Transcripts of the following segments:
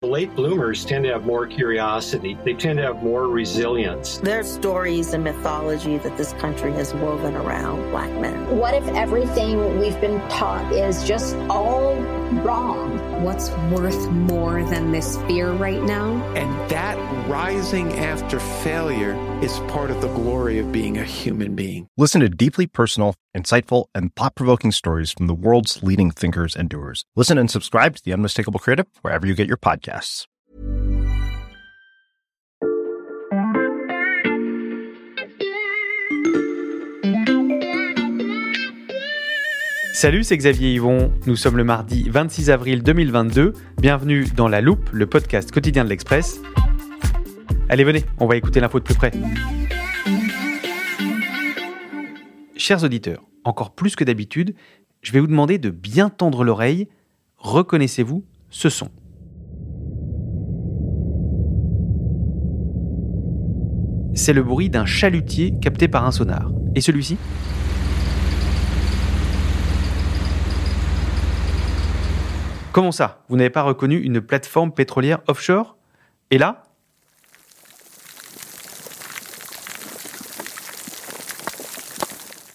The late bloomers tend to have more curiosity. They tend to have more resilience. There's stories and mythology that this country has woven around black men. What if everything we've been taught is just all wrong? What's worth more than this fear right now? And that rising after failure is part of the glory of being a human being. Listen to deeply personal, insightful, and thought provoking stories from the world's leading thinkers and doers. Listen and subscribe to The Unmistakable Creative wherever you get your Salut, c'est Xavier Yvon. Nous sommes le mardi 26 avril 2022. Bienvenue dans La Loupe, le podcast quotidien de l'Express. Allez, venez, on va écouter l'info de plus près. Chers auditeurs, encore plus que d'habitude, je vais vous demander de bien tendre l'oreille. Reconnaissez-vous ce son C'est le bruit d'un chalutier capté par un sonar. Et celui-ci? Comment ça? Vous n'avez pas reconnu une plateforme pétrolière offshore? Et là?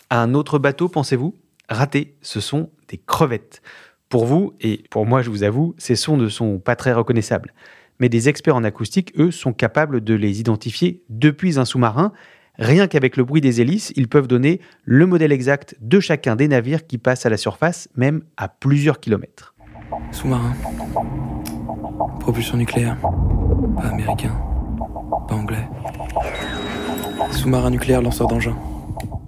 Un autre bateau, pensez-vous? Raté, ce sont des crevettes. Pour vous, et pour moi je vous avoue, ces sons ne sont pas très reconnaissables. Mais des experts en acoustique, eux, sont capables de les identifier depuis un sous-marin. Rien qu'avec le bruit des hélices, ils peuvent donner le modèle exact de chacun des navires qui passent à la surface, même à plusieurs kilomètres. Sous-marin. Propulsion nucléaire. Pas américain. Pas anglais. Sous-marin nucléaire lanceur d'engins.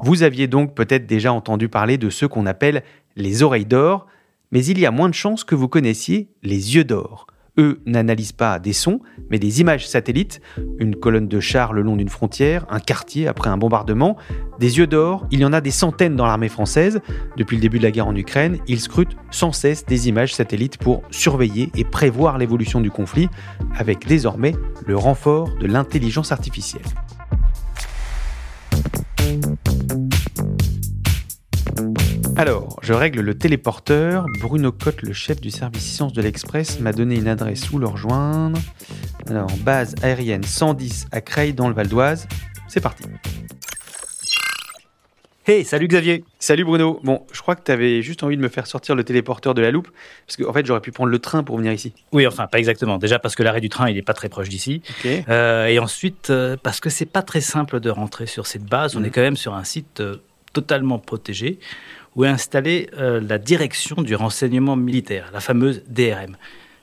Vous aviez donc peut-être déjà entendu parler de ceux qu'on appelle les oreilles d'or, mais il y a moins de chances que vous connaissiez les yeux d'or. Eux n'analysent pas des sons, mais des images satellites, une colonne de chars le long d'une frontière, un quartier après un bombardement. Des yeux d'or, il y en a des centaines dans l'armée française. Depuis le début de la guerre en Ukraine, ils scrutent sans cesse des images satellites pour surveiller et prévoir l'évolution du conflit, avec désormais le renfort de l'intelligence artificielle. Alors, je règle le téléporteur. Bruno Cotte, le chef du service sciences de l'Express, m'a donné une adresse où le rejoindre. Alors, base aérienne 110 à Creil dans le Val d'Oise. C'est parti. Hey, salut Xavier. Salut Bruno. Bon, je crois que tu avais juste envie de me faire sortir le téléporteur de la loupe, parce qu'en en fait, j'aurais pu prendre le train pour venir ici. Oui, enfin, pas exactement. Déjà parce que l'arrêt du train, il est pas très proche d'ici. Euh, et ensuite, euh, parce que c'est pas très simple de rentrer sur cette base. On Mhm. est quand même sur un site euh, totalement protégé où est installée euh, la direction du renseignement militaire, la fameuse DRM.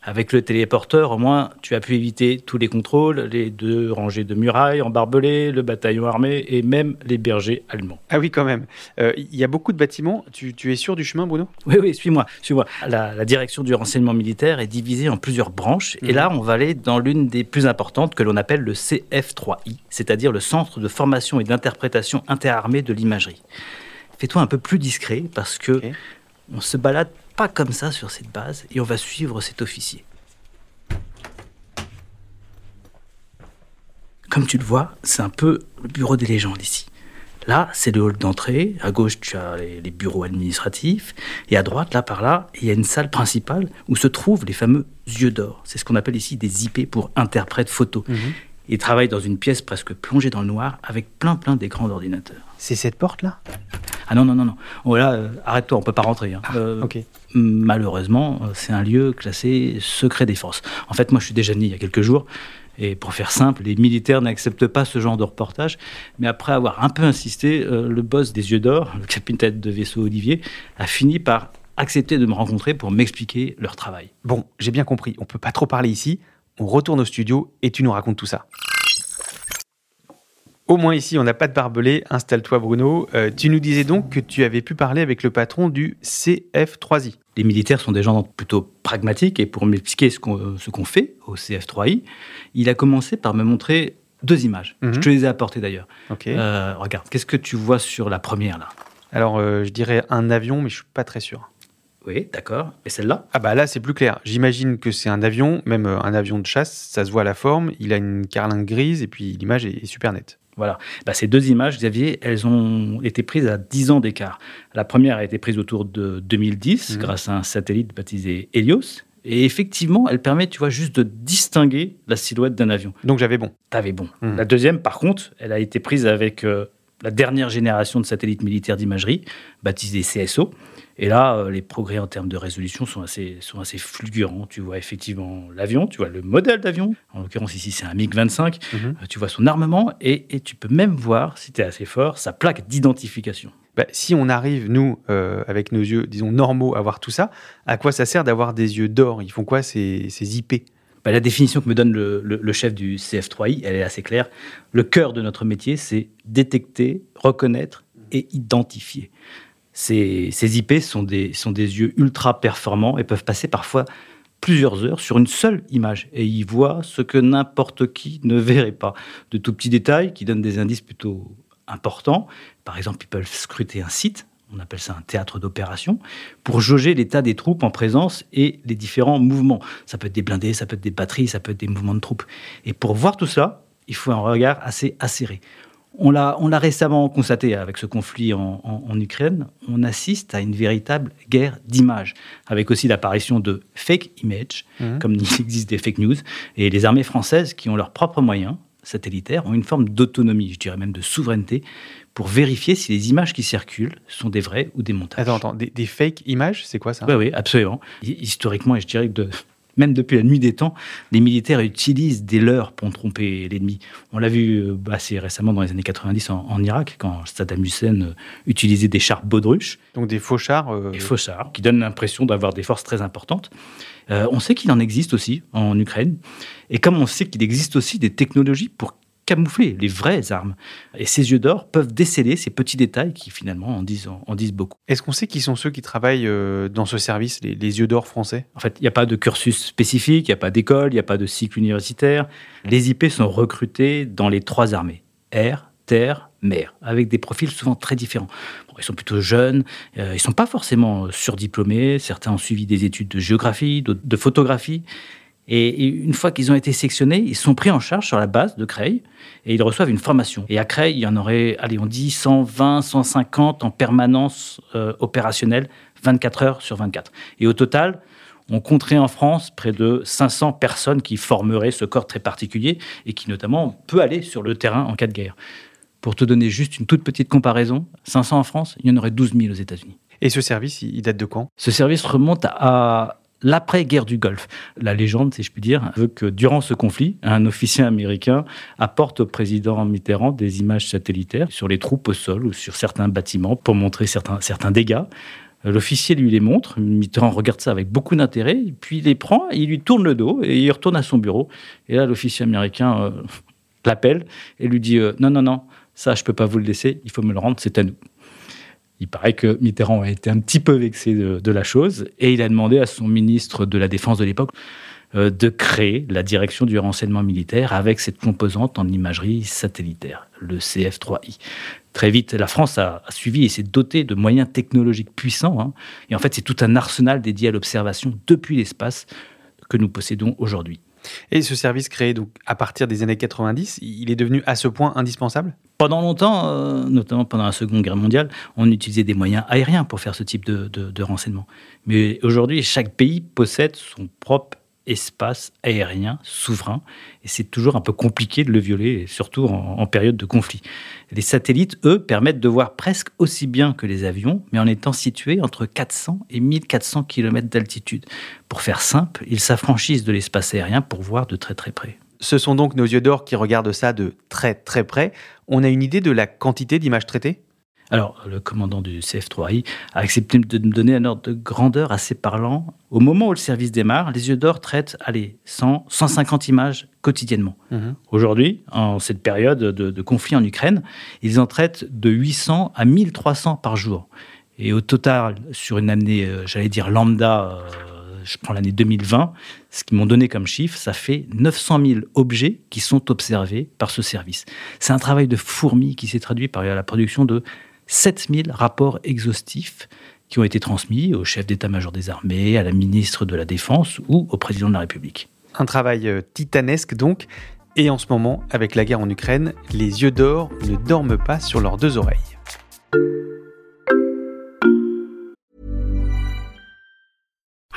Avec le téléporteur, au moins, tu as pu éviter tous les contrôles, les deux rangées de murailles en barbelés, le bataillon armé et même les bergers allemands. Ah oui, quand même. Euh, Il y a beaucoup de bâtiments. Tu, tu es sûr du chemin, Bruno? Oui, oui, suis-moi, suis-moi. La, la direction du renseignement militaire est divisée en plusieurs branches. Et Mhm. là, on va aller dans l'une des plus importantes que l'on appelle le CF3I, c'est-à-dire le Centre de formation et d'interprétation interarmée de l'imagerie. Fais-toi un peu plus discret parce que on se balade pas comme ça sur cette base et on va suivre cet officier. Comme tu le vois, c'est un peu le bureau des légendes ici. Là, c'est le hall d'entrée. À gauche, tu as les, les bureaux administratifs. Et à droite, là par là, il y a une salle principale où se trouvent les fameux yeux d'or. C'est ce qu'on appelle ici des IP pour interprète photo. Ils travaillent dans une pièce presque plongée dans le noir avec plein plein d'écrans d'ordinateur. C'est cette porte-là Ah non, non, non, non. Oh là, euh, arrête-toi, on peut pas rentrer. hein. Euh, Ok. Malheureusement, euh, c'est un lieu classé secret défense. En fait, moi, je suis déjà venu il y a quelques jours. Et pour faire simple, les militaires n'acceptent pas ce genre de reportage. Mais après avoir un peu insisté, euh, le boss des Yeux d'Or, le capitaine de vaisseau Olivier, a fini par accepter de me rencontrer pour m'expliquer leur travail. Bon, j'ai bien compris. On peut pas trop parler ici. On retourne au studio et tu nous racontes tout ça. Au moins ici, on n'a pas de barbelé. Installe-toi, Bruno. Euh, tu nous disais donc que tu avais pu parler avec le patron du CF3I. Les militaires sont des gens plutôt pragmatiques et pour m'expliquer ce qu'on fait au CF3I, il a commencé par me montrer deux images. Je te les ai apportées d'ailleurs. Euh, regarde, qu'est-ce que tu vois sur la première là? Alors, euh, je dirais un avion, mais je suis pas très sûr. Oui, d'accord. Et celle-là? Ah bah là, c'est plus clair. J'imagine que c'est un avion, même un avion de chasse, ça se voit à la forme, il a une carlingue grise et puis l'image est, super nette. Voilà. Bah, ces deux images, Xavier, elles ont été prises à 10 ans d'écart. La première a été prise autour de 2010 mhm. grâce à un satellite baptisé Helios. Et effectivement, elle permet, tu vois, juste de distinguer la silhouette d'un avion. Donc j'avais bon. T'avais bon. Mhm. La deuxième, par contre, elle a été prise avec euh, la dernière génération de satellites militaires d'imagerie, baptisée CSO. Et là, euh, les progrès en termes de résolution sont assez, sont assez fulgurants. Tu vois effectivement l'avion, tu vois le modèle d'avion. En l'occurrence, ici, c'est un MiG-25. Mhm. Euh, tu vois son armement et, tu peux même voir, si tu es assez fort, sa plaque d'identification. Bah, si on arrive, nous, euh, avec nos yeux, disons, normaux, à voir tout ça, à quoi ça sert d'avoir des yeux d'or? Ils font quoi ces, ces IP bah, la définition que me donne le, le, chef du CF3I, elle est assez claire. Le cœur de notre métier, c'est détecter, reconnaître et identifier. Ces, IP sont des, sont des yeux ultra performants et peuvent passer parfois plusieurs heures sur une seule image et ils voient ce que n'importe qui ne verrait pas. De tout petits détails qui donnent des indices plutôt importants. Par exemple, ils peuvent scruter un site, on appelle ça un théâtre d'opération, pour jauger l'état des troupes en présence et les différents mouvements. Ça peut être des blindés, ça peut être des batteries, ça peut être des mouvements de troupes. Et pour voir tout ça, il faut un regard assez acéré. On l'a, récemment constaté avec ce conflit en, Ukraine, on assiste à une véritable guerre d'images, avec aussi l'apparition de fake images, mhm. comme il existe des fake news, et les armées françaises qui ont leurs propres moyens satellitaires ont une forme d'autonomie, je dirais même de souveraineté, pour vérifier si les images qui circulent sont des vrais ou des montages. Attends, attends, des, des fake images, c'est quoi ça? Oui, oui, absolument. Historiquement, et je dirais que de, même depuis la nuit des temps, les militaires utilisent des leurres pour tromper l'ennemi. On l'a vu euh, assez récemment dans les années 90 en, Irak, quand Saddam Hussein euh, utilisait des chars baudruches. Donc des faux chars euh, Des faux chars, qui donnent l'impression d'avoir des forces très importantes. on sait qu'il en existe aussi en Ukraine. Et comme on sait qu'il existe aussi des technologies pour camoufler les vraies armes. Et ces yeux d'or peuvent déceler ces petits détails qui finalement en disent, en disent beaucoup. Est-ce qu'on sait qui sont ceux qui travaillent euh, dans ce service, les, yeux d'or français? En fait, il n'y a pas de cursus spécifique, il n'y a pas d'école, il n'y a pas de cycle universitaire. Les IP sont recrutés dans les trois armées, air, terre, mer, avec des profils souvent très différents. ils sont plutôt jeunes, euh, ils ne sont pas forcément surdiplômés, certains ont suivi des études de géographie, de photographie, et une fois qu'ils ont été sélectionnés, ils sont pris en charge sur la base de Creil et ils reçoivent une formation. Et à Creil, il y en aurait, allez, on dit 120, 150 en permanence euh, opérationnelle, 24 heures sur 24. Et au total, on compterait en France près de 500 personnes qui formeraient ce corps très particulier et qui notamment peut aller sur le terrain en cas de guerre. Pour te donner juste une toute petite comparaison, 500 en France, il y en aurait 12 000 aux États-Unis. Et ce service, il date de quand? Ce service remonte à l'après-guerre du Golfe. La légende, si je puis dire, veut que durant ce conflit, un officier américain apporte au président Mitterrand des images satellitaires sur les troupes au sol ou sur certains bâtiments pour montrer certains, certains dégâts. L'officier lui les montre, Mitterrand regarde ça avec beaucoup d'intérêt, puis il les prend, il lui tourne le dos et il retourne à son bureau. Et là, l'officier américain euh, l'appelle et lui dit euh, Non, non, non, ça, je ne peux pas vous le laisser, il faut me le rendre, c'est à nous. Il paraît que Mitterrand a été un petit peu vexé de, la chose et il a demandé à son ministre de la Défense de l'époque euh, de créer la direction du renseignement militaire avec cette composante en imagerie satellitaire, le CF3I. Très vite, la France a, suivi et s'est dotée de moyens technologiques puissants. Hein. et en fait, c'est tout un arsenal dédié à l'observation depuis l'espace que nous possédons aujourd'hui. Et ce service créé donc à partir des années 90, il est devenu à ce point indispensable? Pendant longtemps, euh, notamment pendant la Seconde Guerre mondiale, on utilisait des moyens aériens pour faire ce type de, de renseignement. Mais aujourd'hui, chaque pays possède son propre espace aérien souverain. Et c'est toujours un peu compliqué de le violer, surtout en, période de conflit. Les satellites, eux, permettent de voir presque aussi bien que les avions, mais en étant situés entre 400 et 1400 km d'altitude. Pour faire simple, ils s'affranchissent de l'espace aérien pour voir de très très près. Ce sont donc nos yeux d'or qui regardent ça de très très près. On a une idée de la quantité d'images traitées? Alors, le commandant du CF3I a accepté de me donner un ordre de grandeur assez parlant. Au moment où le service démarre, les yeux d'or traitent, allez, 100, 150 images quotidiennement. Mhm. Aujourd'hui, en cette période de, conflit en Ukraine, ils en traitent de 800 à 1300 par jour. Et au total, sur une année, euh, j'allais dire lambda, euh, je prends l'année 2020, ce qu'ils m'ont donné comme chiffre, ça fait 900 000 objets qui sont observés par ce service. C'est un travail de fourmi qui s'est traduit par la production de 7000 rapports exhaustifs qui ont été transmis au chef d'état-major des armées, à la ministre de la Défense ou au président de la République. Un travail euh, titanesque donc, et en ce moment, avec la guerre en Ukraine, les yeux d'or ne dorment pas sur leurs deux oreilles.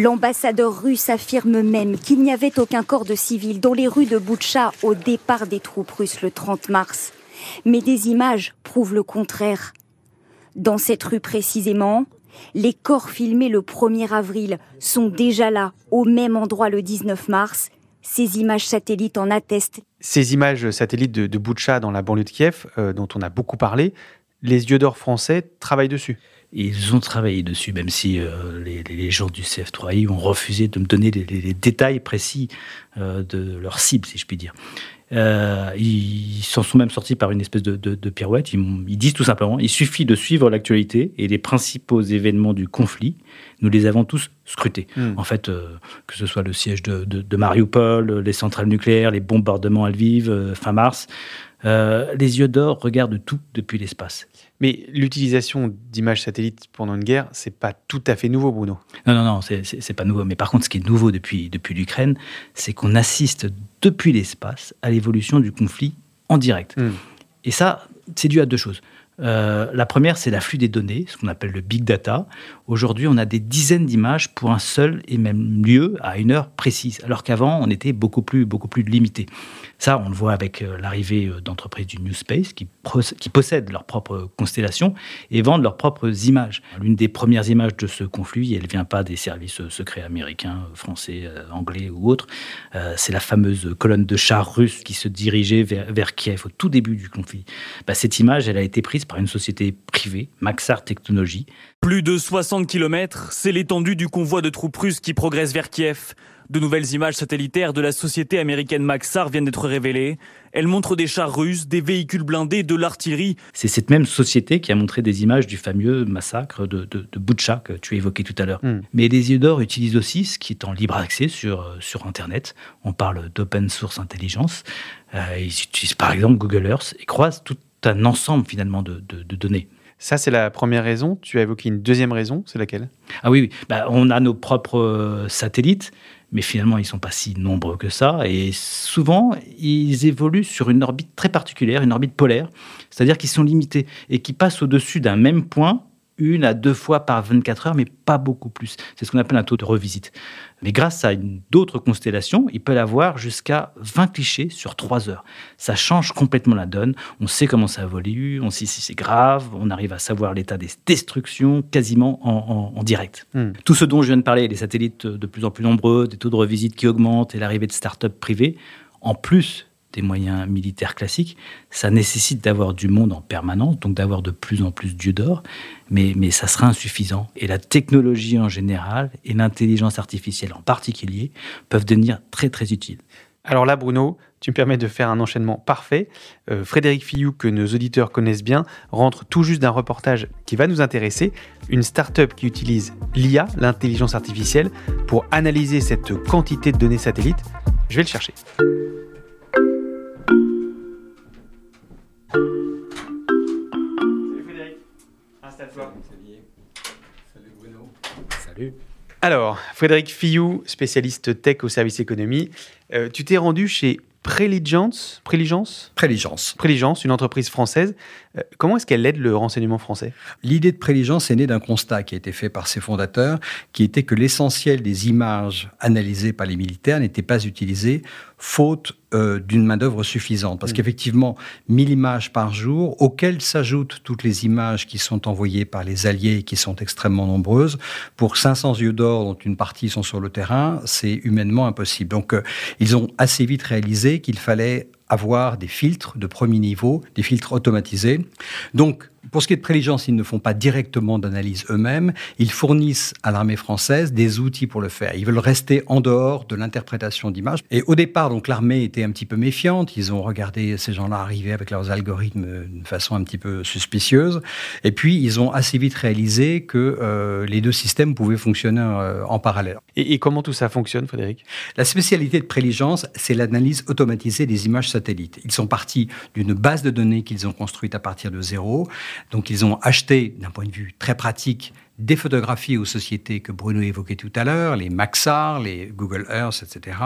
L'ambassadeur russe affirme même qu'il n'y avait aucun corps de civils dans les rues de Boutcha au départ des troupes russes le 30 mars. Mais des images prouvent le contraire. Dans cette rue précisément, les corps filmés le 1er avril sont déjà là, au même endroit le 19 mars. Ces images satellites en attestent. Ces images satellites de, de Boutcha dans la banlieue de Kiev, euh, dont on a beaucoup parlé, les yeux d'or français travaillent dessus. Ils ont travaillé dessus, même si euh, les, les, gens du CF3I ont refusé de me donner les, les détails précis euh, de leur cible, si je puis dire. Euh, ils s'en sont même sortis par une espèce de, de, de pirouette. Ils, ils, disent tout simplement il suffit de suivre l'actualité et les principaux événements du conflit. Nous les avons tous scrutés. Mm. En fait, euh, que ce soit le siège de, de, Mariupol, les centrales nucléaires, les bombardements à Lviv, euh, fin mars, les yeux d'or regardent tout depuis l'espace. Mais l'utilisation d'images satellites pendant une guerre, c'est pas tout à fait nouveau, Bruno. Non, non, non, c'est pas nouveau. Mais par contre, ce qui est nouveau depuis, depuis l'Ukraine, c'est qu'on assiste depuis l'espace à l'évolution du conflit en direct. Mm. Et ça, c'est dû à deux choses. Euh, la première, c'est l'afflux des données, ce qu'on appelle le big data. Aujourd'hui, on a des dizaines d'images pour un seul et même lieu à une heure précise, alors qu'avant, on était beaucoup plus, beaucoup plus limité. Ça, on le voit avec euh, l'arrivée d'entreprises du New Space qui, possèdent leur propre constellation et vendent leurs propres images. L'une des premières images de ce conflit, elle ne vient pas des services secrets américains, français, anglais ou autres. Euh, c'est la fameuse colonne de chars russes qui se dirigeait vers, vers Kiev au tout début du conflit. Bah, cette image, elle a été prise par une société privée, Maxar Technologies. Plus de 60 km, c'est l'étendue du convoi de troupes russes qui progresse vers Kiev. De nouvelles images satellitaires de la société américaine Maxar viennent d'être révélées. Elles montrent des chars russes, des véhicules blindés, de l'artillerie. C'est cette même société qui a montré des images du fameux massacre de, de, de Butcha que tu évoquais tout à l'heure. Mm. Mais les yeux d'or utilisent aussi ce qui est en libre accès sur, sur Internet. On parle d'open source intelligence. Euh, ils utilisent par exemple Google Earth et croisent tout un ensemble finalement de, de, de données. Ça, c'est la première raison. Tu as évoqué une deuxième raison, c'est laquelle? Ah oui, oui. Bah, on a nos propres satellites, mais finalement, ils ne sont pas si nombreux que ça. Et souvent, ils évoluent sur une orbite très particulière, une orbite polaire, c'est-à-dire qu'ils sont limités et qui passent au-dessus d'un même point une à deux fois par 24 heures, mais pas beaucoup plus. C'est ce qu'on appelle un taux de revisite. Mais grâce à d'autres constellations, il peut avoir jusqu'à 20 clichés sur 3 heures. Ça change complètement la donne. On sait comment ça évolue, on sait si c'est grave, on arrive à savoir l'état des destructions quasiment en, en, en direct. Mm. Tout ce dont je viens de parler, les satellites de plus en plus nombreux, des taux de revisite qui augmentent et l'arrivée de start-up privées, en plus des moyens militaires classiques, ça nécessite d'avoir du monde en permanence, donc d'avoir de plus en plus d'yeux d'or, mais, mais ça sera insuffisant. Et la technologie en général et l'intelligence artificielle en particulier peuvent devenir très très utiles. Alors là, Bruno, tu me permets de faire un enchaînement parfait. Euh, Frédéric Fillou, que nos auditeurs connaissent bien, rentre tout juste d'un reportage qui va nous intéresser. Une start-up qui utilise l'IA, l'intelligence artificielle, pour analyser cette quantité de données satellites. Je vais le chercher. Salut Bruno. Salut. Alors, Frédéric Fillou, spécialiste tech au service économie, euh, tu t'es rendu chez Preligence, Preligence Preligence. Preligence, une entreprise française comment est-ce qu'elle aide le renseignement français? L'idée de préligence est née d'un constat qui a été fait par ses fondateurs, qui était que l'essentiel des images analysées par les militaires n'était pas utilisé faute euh, d'une main-d'œuvre suffisante. Parce mm. qu'effectivement, 1000 images par jour, auxquelles s'ajoutent toutes les images qui sont envoyées par les alliés, qui sont extrêmement nombreuses, pour 500 yeux d'or, dont une partie sont sur le terrain, c'est humainement impossible. Donc, euh, ils ont assez vite réalisé qu'il fallait avoir des filtres de premier niveau, des filtres automatisés. Donc, pour ce qui est de préligence, ils ne font pas directement d'analyse eux-mêmes. Ils fournissent à l'armée française des outils pour le faire. Ils veulent rester en dehors de l'interprétation d'images. Et au départ, donc l'armée était un petit peu méfiante. Ils ont regardé ces gens-là arriver avec leurs algorithmes d'une façon un petit peu suspicieuse. Et puis, ils ont assez vite réalisé que euh, les deux systèmes pouvaient fonctionner euh, en parallèle. Et, et, comment tout ça fonctionne, Frédéric? La spécialité de préligence, c'est l'analyse automatisée des images satellites. Ils sont partis d'une base de données qu'ils ont construite à partir de zéro. Donc ils ont acheté, d'un point de vue très pratique, des photographies aux sociétés que Bruno évoquait tout à l'heure, les Maxar, les Google Earth, etc.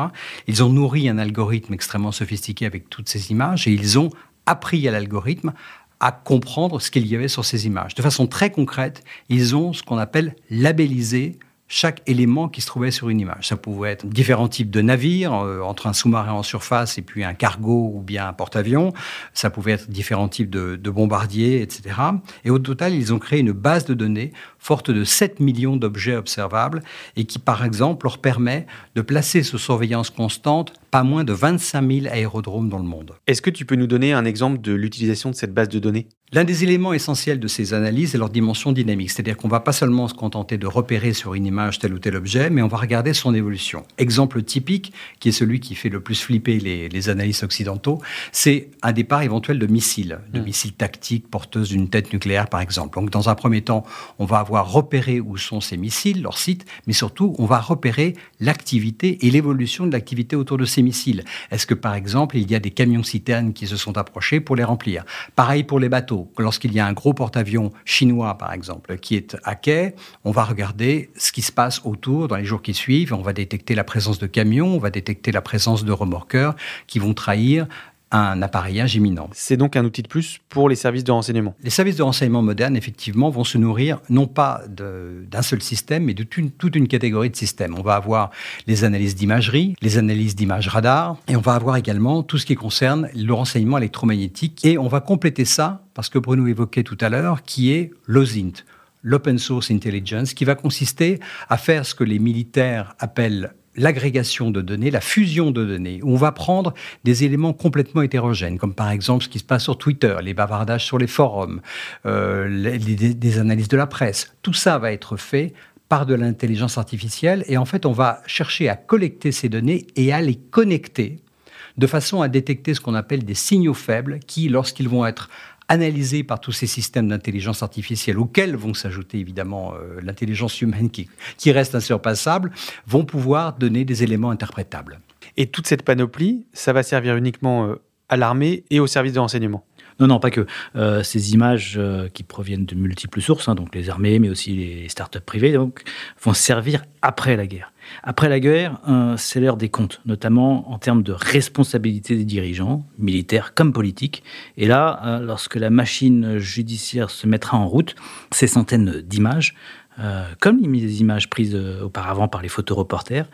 Ils ont nourri un algorithme extrêmement sophistiqué avec toutes ces images et ils ont appris à l'algorithme à comprendre ce qu'il y avait sur ces images. De façon très concrète, ils ont ce qu'on appelle labellisé chaque élément qui se trouvait sur une image. Ça pouvait être différents types de navires, euh, entre un sous-marin en surface et puis un cargo ou bien un porte-avions. Ça pouvait être différents types de, de, bombardiers, etc. Et au total, ils ont créé une base de données forte de 7 millions d'objets observables et qui, par exemple, leur permet de placer sous surveillance constante pas moins de 25 000 aérodromes dans le monde. Est-ce que tu peux nous donner un exemple de l'utilisation de cette base de données? L'un des éléments essentiels de ces analyses est leur dimension dynamique, c'est-à-dire qu'on ne va pas seulement se contenter de repérer sur une image tel ou tel objet, mais on va regarder son évolution. Exemple typique, qui est celui qui fait le plus flipper les, les analystes occidentaux, c'est un départ éventuel de missiles, de mmh. missiles tactiques porteuses d'une tête nucléaire par exemple. Donc dans un premier temps, on va avoir repéré où sont ces missiles, leur site, mais surtout on va repérer l'activité et l'évolution de l'activité autour de ces missiles. Est-ce que par exemple il y a des camions citernes qui se sont approchés pour les remplir? Pareil pour les bateaux lorsqu'il y a un gros porte-avions chinois, par exemple, qui est à quai, on va regarder ce qui se passe autour dans les jours qui suivent. On va détecter la présence de camions, on va détecter la présence de remorqueurs qui vont trahir un appareillage imminent. C'est donc un outil de plus pour les services de renseignement. Les services de renseignement modernes, effectivement, vont se nourrir non pas d'un seul système, mais de toute une catégorie de systèmes. On va avoir les analyses d'imagerie, les analyses d'images radar, et on va avoir également tout ce qui concerne le renseignement électromagnétique. Et on va compléter ça, parce que Bruno évoquait tout à l'heure, qui est l'OSINT, l'Open Source Intelligence, qui va consister à faire ce que les militaires appellent l'agrégation de données, la fusion de données, où on va prendre des éléments complètement hétérogènes, comme par exemple ce qui se passe sur Twitter, les bavardages sur les forums, euh, analyses de la presse. Tout ça va être fait par de l'intelligence artificielle, et en fait, on va chercher à collecter ces données et à les connecter de façon à détecter ce qu'on appelle des signaux faibles qui, lorsqu'ils vont être analysés par tous ces systèmes d'intelligence artificielle, auxquels vont s'ajouter évidemment euh, l'intelligence humaine qui, qui reste insurpassable, vont pouvoir donner des éléments interprétables. Et toute cette panoplie, ça va servir uniquement euh, à l'armée et aux services de renseignement non, non, pas que. Euh, ces images qui proviennent de multiples sources, hein, donc les armées, mais aussi les startups privées, donc, vont servir après la guerre. Après la guerre, euh, c'est l'heure des comptes, notamment en termes de responsabilité des dirigeants, militaires comme politiques. Et là, euh, lorsque la machine judiciaire se mettra en route, ces centaines d'images, euh, comme les images prises auparavant par les photoreporters,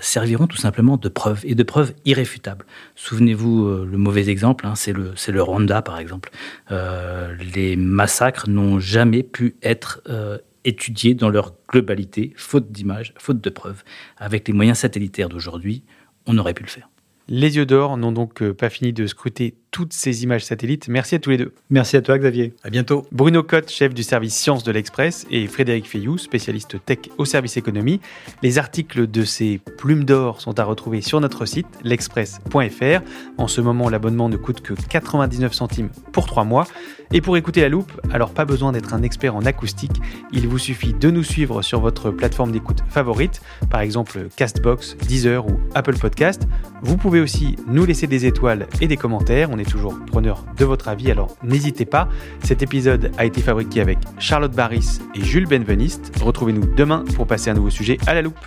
serviront tout simplement de preuves, et de preuves irréfutables. Souvenez-vous, le mauvais exemple, hein, c'est le, le, Rwanda, par exemple. les massacres n'ont jamais pu être étudiés dans leur globalité, faute d'images, faute de preuves. Avec les moyens satellitaires d'aujourd'hui, on aurait pu le faire. Les yeux d'or n'ont donc euh, pas fini de scruter toutes ces images satellites. Merci à tous les deux. Merci à toi, Xavier. À bientôt. Bruno Cotte, chef du service sciences de l'Express, et Frédéric Fayou, spécialiste tech au service économie. Les articles de ces plumes d'or sont à retrouver sur notre site, l'express.fr. En ce moment, l'abonnement ne coûte que 99 centimes pour 3 mois. Et pour écouter la loupe, alors pas besoin d'être un expert en acoustique, il vous suffit de nous suivre sur votre plateforme d'écoute favorite, par exemple Castbox, Deezer ou Apple Podcast. Vous pouvez aussi nous laisser des étoiles et des commentaires, on est toujours preneur de votre avis, alors n'hésitez pas. Cet épisode a été fabriqué avec Charlotte Barris et Jules Benveniste. Retrouvez-nous demain pour passer un nouveau sujet à la loupe.